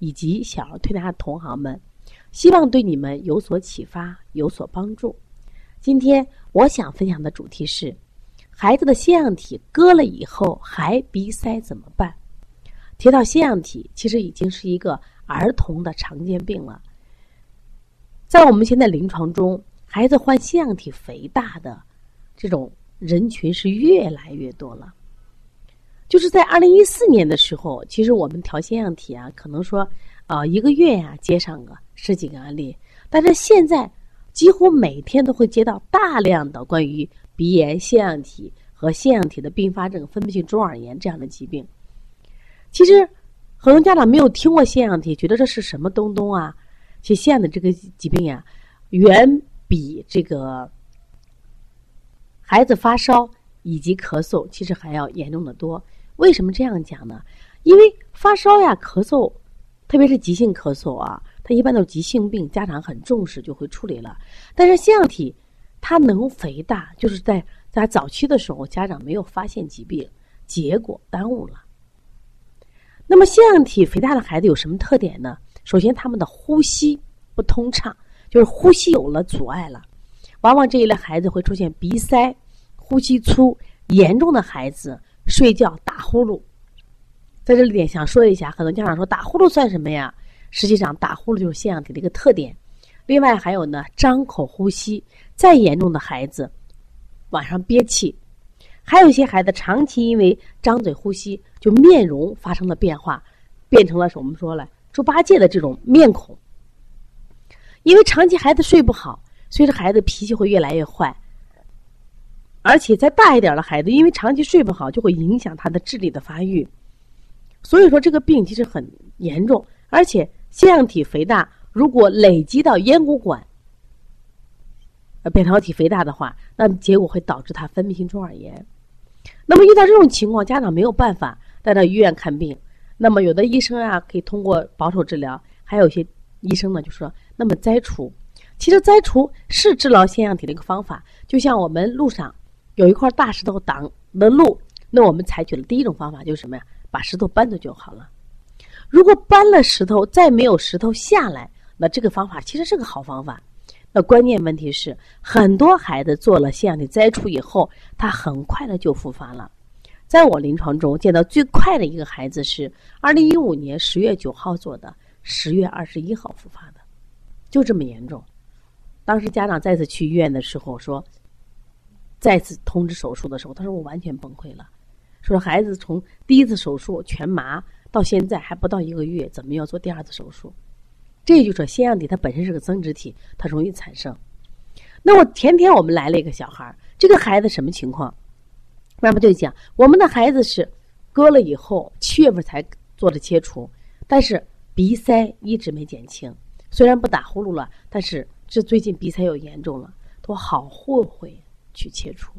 以及小儿推拿的同行们，希望对你们有所启发、有所帮助。今天我想分享的主题是：孩子的腺样体割了以后还鼻塞怎么办？提到腺样体，其实已经是一个儿童的常见病了，在我们现在临床中。孩子患腺样体肥大的这种人群是越来越多了。就是在二零一四年的时候，其实我们调腺样体啊，可能说啊一个月呀接上个十几个案例，但是现在几乎每天都会接到大量的关于鼻炎、腺样体和腺样体的并发症、分泌性中耳炎这样的疾病。其实很多家长没有听过腺样体，觉得这是什么东东啊？其实腺样的这个疾病呀，远比这个孩子发烧以及咳嗽，其实还要严重的多。为什么这样讲呢？因为发烧呀、咳嗽，特别是急性咳嗽啊，它一般都是急性病，家长很重视就会处理了。但是腺样体它能肥大，就是在在早期的时候，家长没有发现疾病，结果耽误了。那么腺样体肥大的孩子有什么特点呢？首先，他们的呼吸不通畅。就是呼吸有了阻碍了，往往这一类孩子会出现鼻塞、呼吸粗，严重的孩子睡觉打呼噜。在这里点想说一下，很多家长说打呼噜算什么呀？实际上打呼噜就是腺样体的一个特点。另外还有呢，张口呼吸，再严重的孩子晚上憋气，还有一些孩子长期因为张嘴呼吸，就面容发生了变化，变成了我们说了猪八戒的这种面孔。因为长期孩子睡不好，所以这孩子脾气会越来越坏。而且再大一点的孩子，因为长期睡不好，就会影响他的智力的发育。所以说这个病其实很严重，而且腺样体肥大如果累积到咽鼓管，呃，扁桃体肥大的话，那结果会导致他分泌性中耳炎。那么遇到这种情况，家长没有办法带到医院看病。那么有的医生啊，可以通过保守治疗，还有些。医生呢就说：“那么摘除，其实摘除是治疗腺样体的一个方法。就像我们路上有一块大石头挡的路，那我们采取的第一种方法就是什么呀？把石头搬走就好了。如果搬了石头再没有石头下来，那这个方法其实是个好方法。那关键问题是，很多孩子做了腺样体摘除以后，他很快的就复发了。在我临床中见到最快的一个孩子是二零一五年十月九号做的。”十月二十一号复发的，就这么严重。当时家长再次去医院的时候说，再次通知手术的时候，他说我完全崩溃了，说孩子从第一次手术全麻到现在还不到一个月，怎么要做第二次手术？这就说腺样体它本身是个增殖体，它容易产生。那我前天我们来了一个小孩这个孩子什么情况？妈妈就讲，我们的孩子是割了以后七月份才做的切除，但是。鼻塞一直没减轻，虽然不打呼噜了，但是这最近鼻塞又严重了，都好后悔去切除。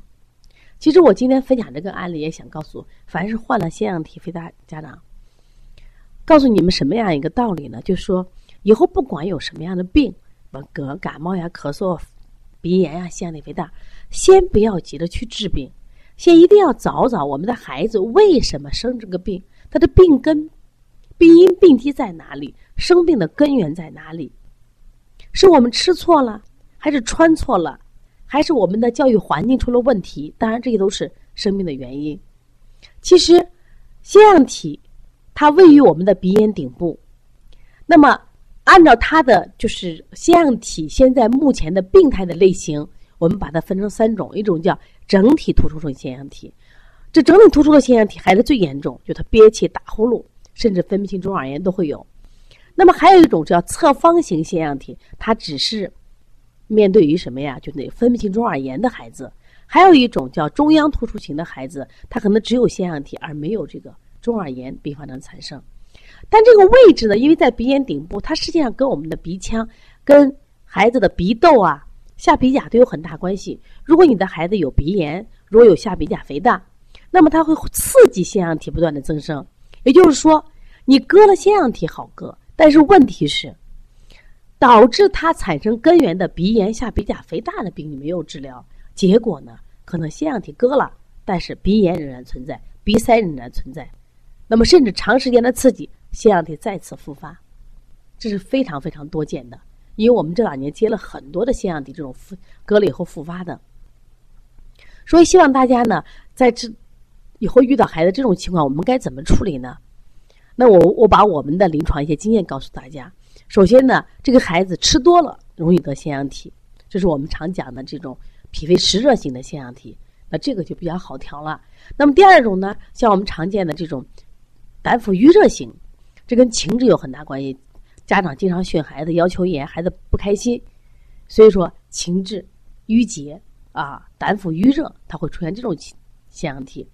其实我今天分享这个案例，也想告诉凡是患了腺样体肥大家长，告诉你们什么样一个道理呢？就是说，以后不管有什么样的病，什感冒呀、咳嗽、鼻炎呀、腺样体肥大，先不要急着去治病，先一定要找找我们的孩子为什么生这个病，他的病根。病因病机在哪里？生病的根源在哪里？是我们吃错了，还是穿错了，还是我们的教育环境出了问题？当然，这些都是生病的原因。其实，腺样体它位于我们的鼻咽顶部。那么，按照它的就是腺样体现在目前的病态的类型，我们把它分成三种：一种叫整体突出性腺样体，这整体突出的腺样体还是最严重，就它憋气、打呼噜。甚至分泌性中耳炎都会有，那么还有一种叫侧方型腺样体，它只是面对于什么呀？就那分泌性中耳炎的孩子。还有一种叫中央突出型的孩子，他可能只有腺样体而没有这个中耳炎并发症产生。但这个位置呢，因为在鼻咽顶部，它实际上跟我们的鼻腔、跟孩子的鼻窦啊、下鼻甲都有很大关系。如果你的孩子有鼻炎，如果有下鼻甲肥大，那么它会刺激腺样体不断的增生。也就是说，你割了腺样体好割，但是问题是，导致它产生根源的鼻炎、下鼻甲肥大的病你没有治疗，结果呢，可能腺样体割了，但是鼻炎仍然存在，鼻塞仍然存在。那么，甚至长时间的刺激，腺样体再次复发，这是非常非常多见的。因为我们这两年接了很多的腺样体这种复割了以后复发的，所以希望大家呢，在这以后遇到孩子这种情况，我们该怎么处理呢？那我我把我们的临床一些经验告诉大家。首先呢，这个孩子吃多了容易得腺样体，这是我们常讲的这种脾胃湿热型的腺样体，那这个就比较好调了。那么第二种呢，像我们常见的这种。胆腑郁热型，这跟情志有很大关系。家长经常训孩子，要求严，孩子不开心，所以说情志郁结啊，胆腑郁热，它会出现这种腺样体。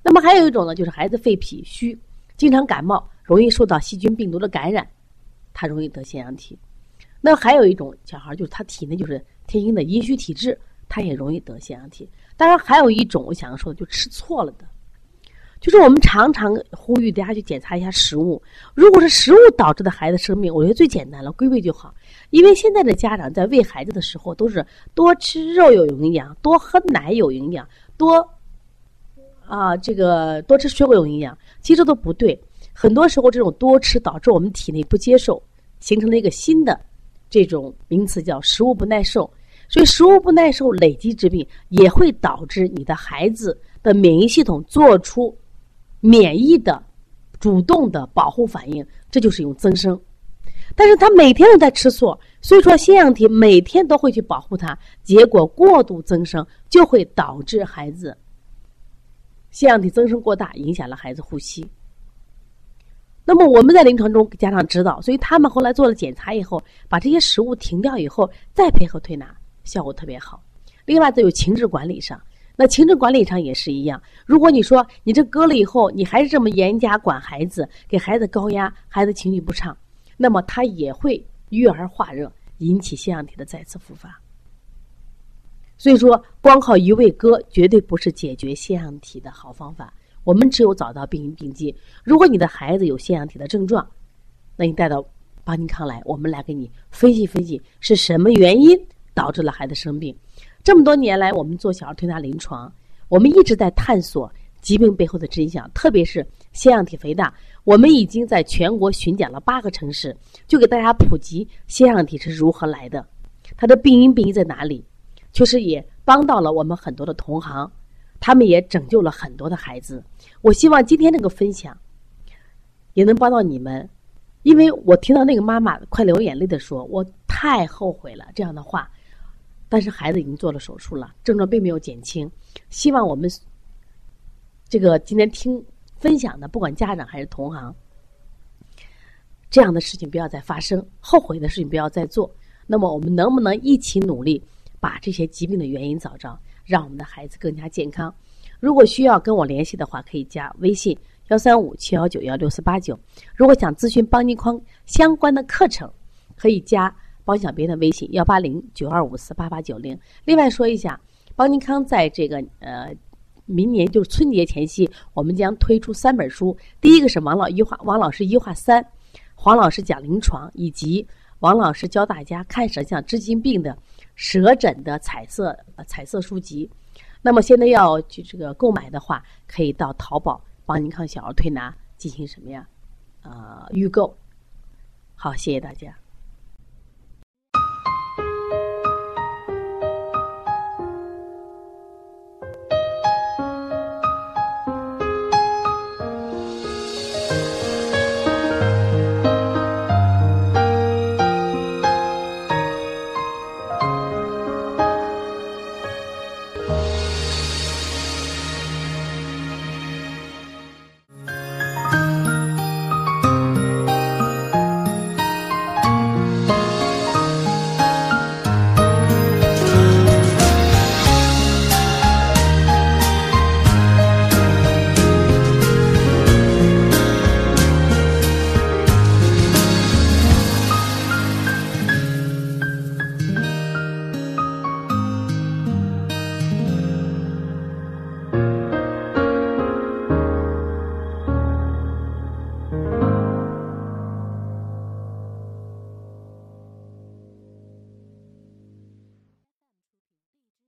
那么还有一种呢，就是孩子肺脾虚，经常感冒，容易受到细菌病毒的感染，他容易得腺样体。那还有一种小孩，就是他体内就是天生的阴虚体质，他也容易得腺样体。当然还有一种，我想说的，就吃错了的。就是我们常常呼吁大家去检查一下食物，如果是食物导致的孩子生病，我觉得最简单了，归位就好。因为现在的家长在喂孩子的时候，都是多吃肉有营养，多喝奶有营养，多啊这个多吃水果有营养，其实都不对。很多时候这种多吃导致我们体内不接受，形成了一个新的这种名词叫食物不耐受。所以食物不耐受累积致病，也会导致你的孩子的免疫系统做出。免疫的主动的保护反应，这就是一种增生。但是他每天都在吃错，所以说腺样体每天都会去保护他，结果过度增生就会导致孩子腺样体增生过大，影响了孩子呼吸。那么我们在临床中给家长指导，所以他们后来做了检查以后，把这些食物停掉以后，再配合推拿，效果特别好。另外，在有情志管理上。那情志管理上也是一样。如果你说你这割了以后，你还是这么严加管孩子，给孩子高压，孩子情绪不畅，那么他也会育儿化热，引起腺样体的再次复发。所以说，光靠一味割绝对不是解决腺样体的好方法。我们只有找到病因病机。如果你的孩子有腺样体的症状，那你带到邦尼康来，我们来给你分析分析是什么原因导致了孩子生病。这么多年来，我们做小儿推拿临床，我们一直在探索疾病背后的真相，特别是腺样体肥大。我们已经在全国巡讲了八个城市，就给大家普及腺样体是如何来的，它的病因病因在哪里，确实也帮到了我们很多的同行，他们也拯救了很多的孩子。我希望今天这个分享也能帮到你们，因为我听到那个妈妈快流眼泪的说：“我太后悔了。”这样的话。但是孩子已经做了手术了，症状并没有减轻。希望我们这个今天听分享的，不管家长还是同行，这样的事情不要再发生，后悔的事情不要再做。那么我们能不能一起努力，把这些疾病的原因找着，让我们的孩子更加健康？如果需要跟我联系的话，可以加微信幺三五七幺九幺六四八九。如果想咨询邦尼康相关的课程，可以加。帮小编的微信幺八零九二五四八八九零。另外说一下，邦尼康在这个呃明年就是春节前夕，我们将推出三本书。第一个是王老医话，王老师医话三，黄老师讲临床，以及王老师教大家看舌象治心病的舌诊的彩色彩色书籍。那么现在要去这个购买的话，可以到淘宝帮您看小儿推拿进行什么呀？呃，预购。好，谢谢大家。